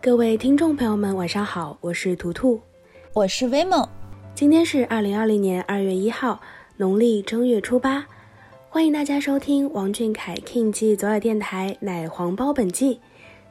各位听众朋友们，晚上好，我是图图，我是威猛。今天是二零二零年二月一号，农历正月初八，欢迎大家收听王俊凯 King 记左耳电台奶黄包本季。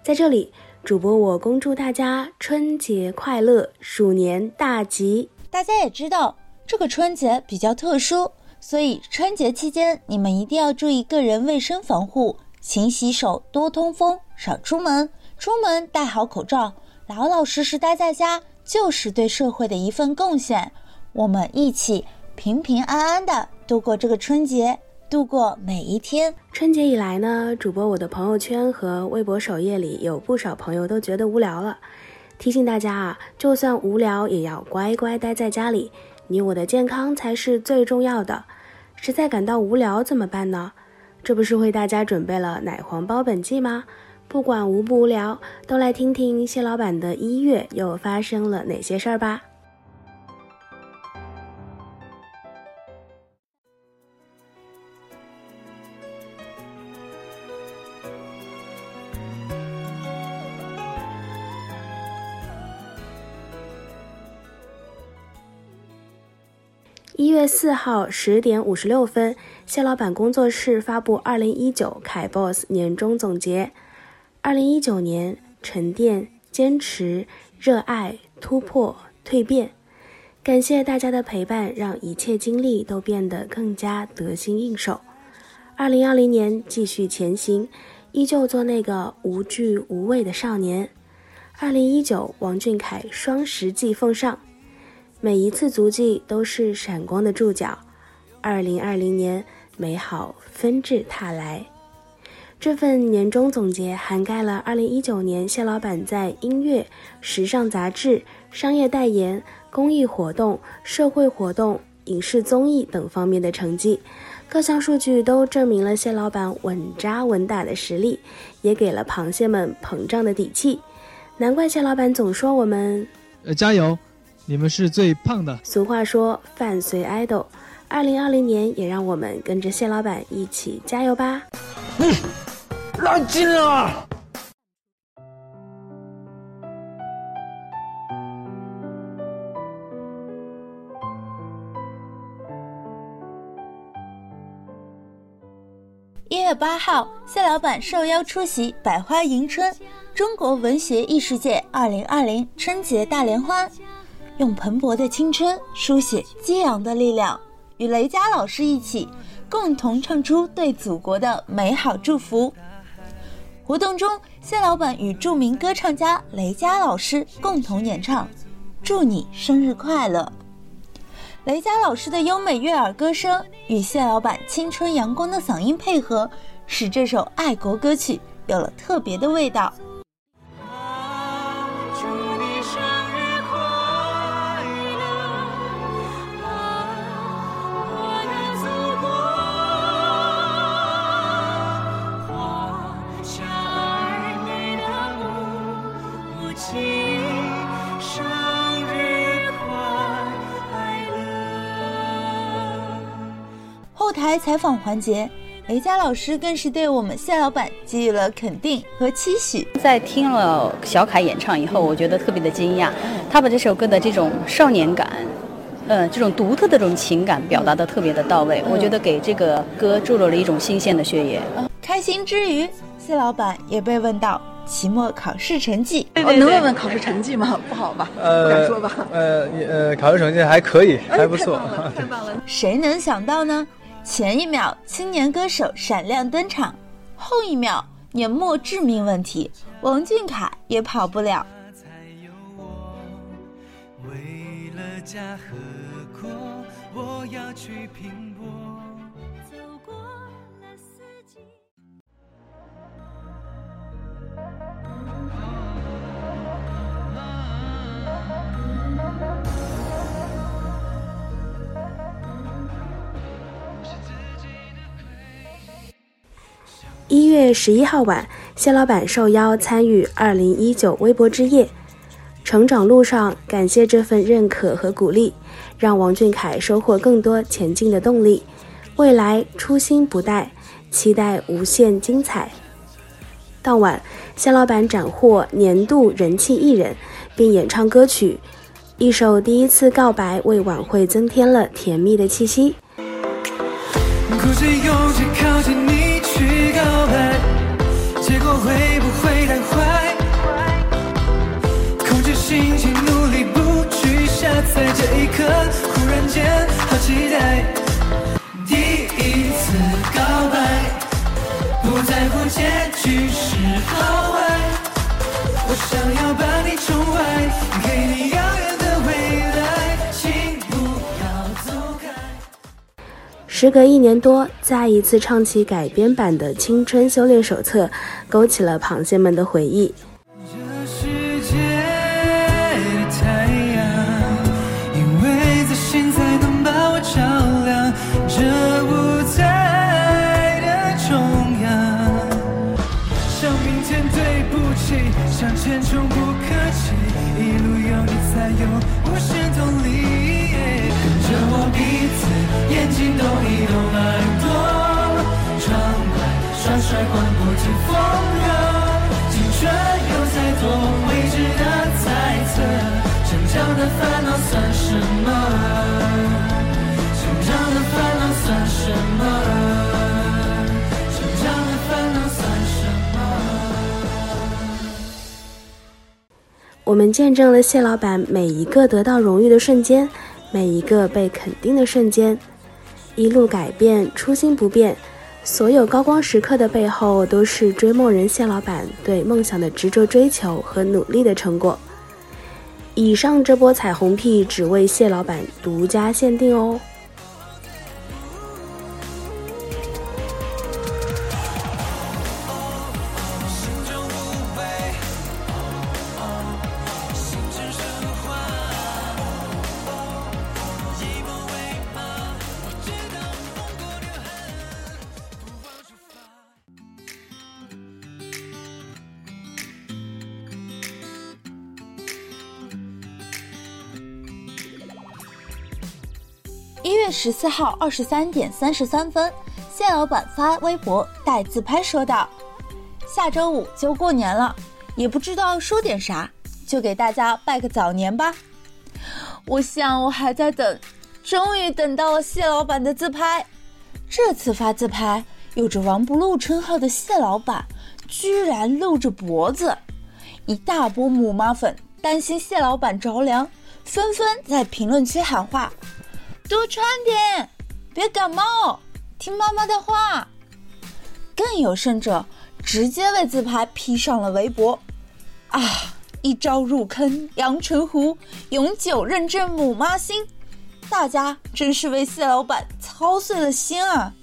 在这里，主播我恭祝大家春节快乐，鼠年大吉。大家也知道，这个春节比较特殊，所以春节期间你们一定要注意个人卫生防护，勤洗手，多通风，少出门，出门戴好口罩，老老实实待在家。就是对社会的一份贡献，我们一起平平安安的度过这个春节，度过每一天。春节以来呢，主播我的朋友圈和微博首页里有不少朋友都觉得无聊了，提醒大家啊，就算无聊也要乖乖待在家里，你我的健康才是最重要的。实在感到无聊怎么办呢？这不是为大家准备了奶黄包本季吗？不管无不无聊，都来听听谢老板的一月又发生了哪些事儿吧。一月四号十点五十六分，谢老板工作室发布二零一九凯 boss 年终总结。二零一九年，沉淀、坚持、热爱、突破、蜕变，感谢大家的陪伴，让一切经历都变得更加得心应手。二零二零年继续前行，依旧做那个无惧无畏的少年。二零一九，王俊凯双十季奉上，每一次足迹都是闪光的注脚。二零二零年，美好纷至沓来。这份年终总结涵盖了2019年谢老板在音乐、时尚杂志、商业代言、公益活动、社会活动、影视综艺等方面的成绩，各项数据都证明了谢老板稳扎稳打的实力，也给了螃蟹们膨胀的底气。难怪谢老板总说我们，呃，加油，你们是最胖的。俗话说饭随 idol，2020 年也让我们跟着谢老板一起加油吧。嗯。拉筋了！一月八号，谢老板受邀出席“百花迎春”中国文学艺术界二零二零春节大联欢，用蓬勃的青春书写激昂的力量，与雷佳老师一起共同唱出对祖国的美好祝福。活动中，谢老板与著名歌唱家雷佳老师共同演唱《祝你生日快乐》。雷佳老师的优美悦耳歌声与谢老板青春阳光的嗓音配合，使这首爱国歌曲有了特别的味道。采访环节，雷佳老师更是对我们谢老板给予了肯定和期许。在听了小凯演唱以后，我觉得特别的惊讶，他把这首歌的这种少年感，呃，这种独特的这种情感表达的特别的到位，我觉得给这个歌注入了一种新鲜的血液。开心之余，谢老板也被问到期末考试成绩。我能问问考试成绩吗？不好吧？不敢说吧？呃呃，考试成绩还可以，还不错。太棒了！谁能想到呢？前一秒青年歌手闪亮登场，后一秒年末致命问题，王俊凯也跑不了。为了家和国，我要去拼搏。走过了四季。一月十一号晚，谢老板受邀参与二零一九微博之夜。成长路上，感谢这份认可和鼓励，让王俊凯收获更多前进的动力。未来初心不怠，期待无限精彩。当晚，谢老板斩获年度人气艺人，并演唱歌曲，一首《第一次告白》为晚会增添了甜蜜的气息。心情，努力不去下载。这一刻，忽然间好期待。第一次告白，不在乎结局是好坏。我想要把你宠坏，给你遥远的未来，请不要走开。时隔一年多，再一次唱起改编版的《青春修炼手册》。勾起了螃蟹们的回忆。我们见证了谢老板每一个得到荣誉的瞬间，每一个被肯定的瞬间，一路改变，初心不变。所有高光时刻的背后，都是追梦人谢老板对梦想的执着追求和努力的成果。以上这波彩虹屁只为蟹老板独家限定哦。十四号二十三点三十三分，谢老板发微博带自拍说道：“下周五就过年了，也不知道说点啥，就给大家拜个早年吧。”我想我还在等，终于等到了谢老板的自拍。这次发自拍，有着“王不露”称号的谢老板居然露着脖子，一大波母妈粉担心谢老板着凉，纷纷在评论区喊话。多穿点，别感冒，听妈妈的话。更有甚者，直接为自拍披上了围脖。啊！一朝入坑阳澄湖，永久认证母妈心，大家真是为谢老板操碎了心啊！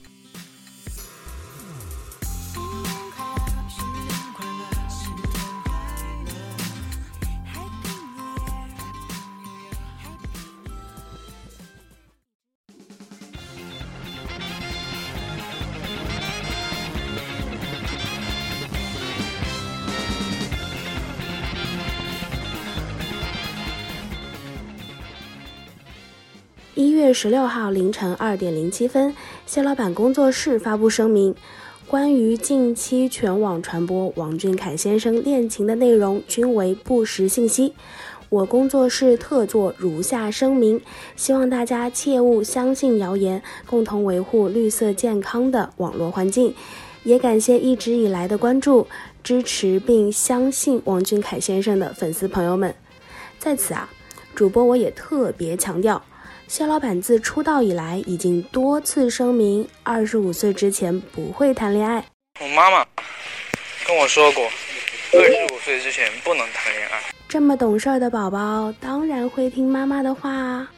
月十六号凌晨二点零七分，谢老板工作室发布声明：关于近期全网传播王俊凯先生恋情的内容，均为不实信息。我工作室特作如下声明，希望大家切勿相信谣言，共同维护绿色健康的网络环境。也感谢一直以来的关注、支持并相信王俊凯先生的粉丝朋友们。在此啊，主播我也特别强调，谢老板自出道以来已经多次声明，二十五岁之前不会谈恋爱。我妈妈跟我说过，二十五岁之前不能谈恋爱。这么懂事的宝宝，当然会听妈妈的话啊。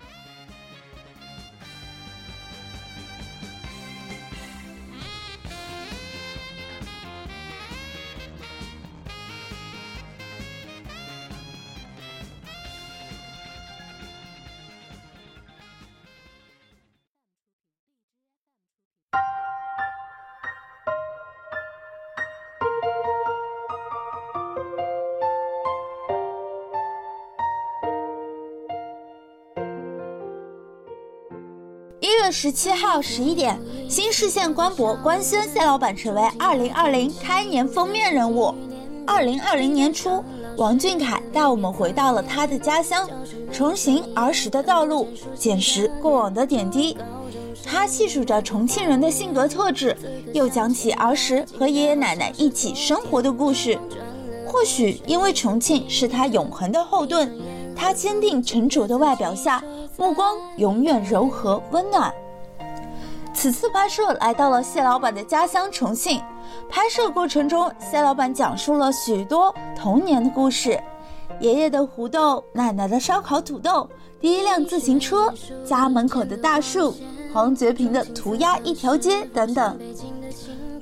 十七号十一点，新视线官博官宣谢老板成为二零二零开年封面人物。二零二零年初，王俊凯带我们回到了他的家乡，重行儿时的道路，捡拾过往的点滴。他细数着重庆人的性格特质，又讲起儿时和爷爷奶奶一起生活的故事。或许因为重庆是他永恒的后盾，他坚定沉着的外表下。目光永远柔和温暖。此次拍摄来到了谢老板的家乡重庆，拍摄过程中，谢老板讲述了许多童年的故事：爷爷的胡豆，奶奶的烧烤土豆，第一辆自行车，家门口的大树，黄觉平的涂鸦一条街等等。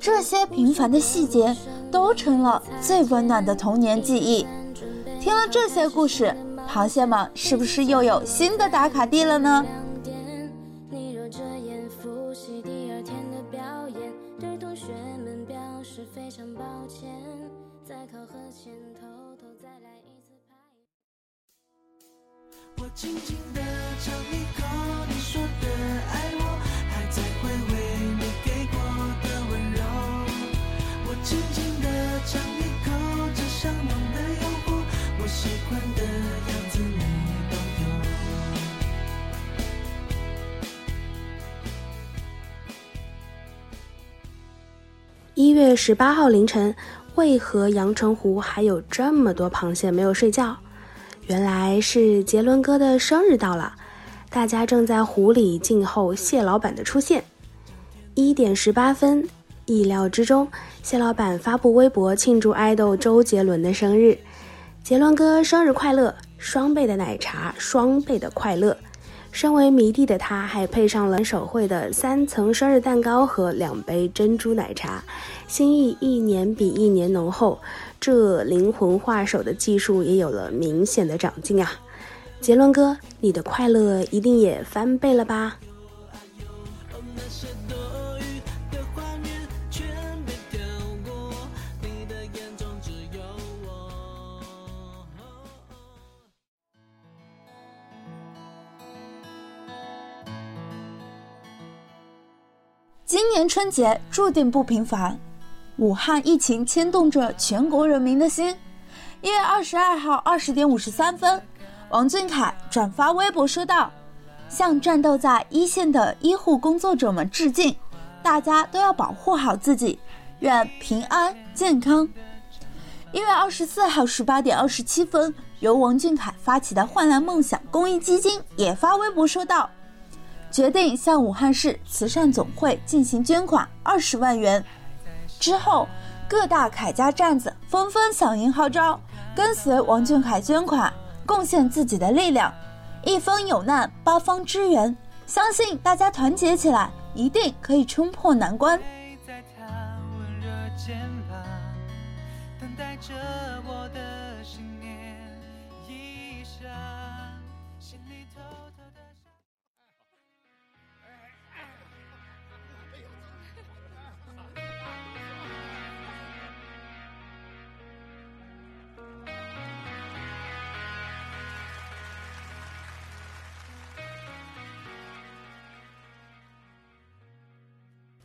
这些平凡的细节都成了最温暖的童年记忆。听了这些故事。螃蟹们是不是又有新的打卡地了呢？我轻轻地月十八号凌晨，为何阳澄湖还有这么多螃蟹没有睡觉？原来是杰伦哥的生日到了，大家正在湖里静候蟹老板的出现。一点十八分，意料之中，蟹老板发布微博庆祝爱豆周杰伦的生日。杰伦哥生日快乐！双倍的奶茶，双倍的快乐。身为迷弟的他，还配上了手绘的三层生日蛋糕和两杯珍珠奶茶，心意一年比一年浓厚。这灵魂画手的技术也有了明显的长进啊！杰伦哥，你的快乐一定也翻倍了吧？今年春节注定不平凡，武汉疫情牵动着全国人民的心。一月二十二号二十点五十三分，王俊凯转发微博说道：“向战斗在一线的医护工作者们致敬，大家都要保护好自己，愿平安健康。”一月二十四号十八点二十七分，由王俊凯发起的焕蓝梦想公益基金也发微博说道。决定向武汉市慈善总会进行捐款二十万元。之后，各大凯家站子纷纷响应号召，跟随王俊凯捐款，贡献自己的力量。一方有难，八方支援，相信大家团结起来，一定可以冲破难关。等待着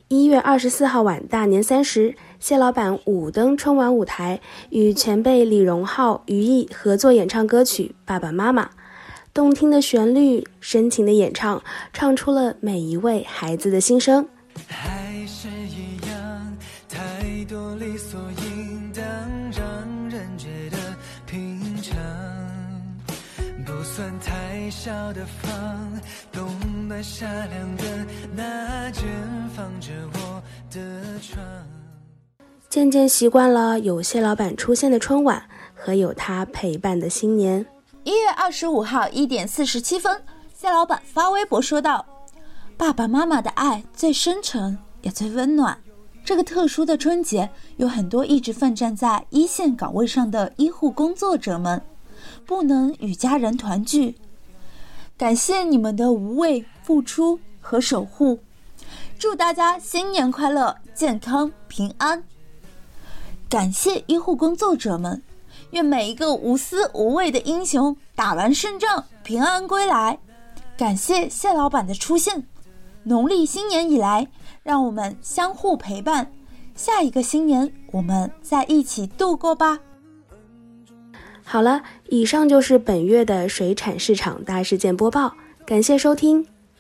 一月二十四号晚，大年三十，谢老板五登春晚舞台，与前辈李荣浩、于毅合作演唱歌曲《爸爸妈妈》，动听的旋律，深情的演唱，唱出了每一位孩子的心声。还是一样，太多理所应当，让人觉得平常。不算太小的房，冬暖夏凉的那间，放着我的床。渐渐习惯了有谢老板出现的春晚和有他陪伴的新年。一月二十五号一点四十七分，谢老板发微博说道：“爸爸妈妈的爱最深沉也最温暖。这个特殊的春节，有很多一直奋战在一线岗位上的医护工作者们，不能与家人团聚，感谢你们的无畏付出和守护。祝大家新年快乐，健康平安。”感谢医护工作者们，愿每一个无私无畏的英雄打完胜仗平安归来。感谢谢老板的出现，农历新年以来，让我们相互陪伴，下一个新年我们再一起度过吧。好了，以上就是本月的水产市场大事件播报，感谢收听，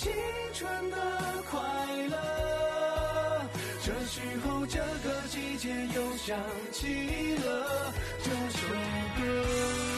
青春的快乐。这时候，这个季节又想起了这首歌。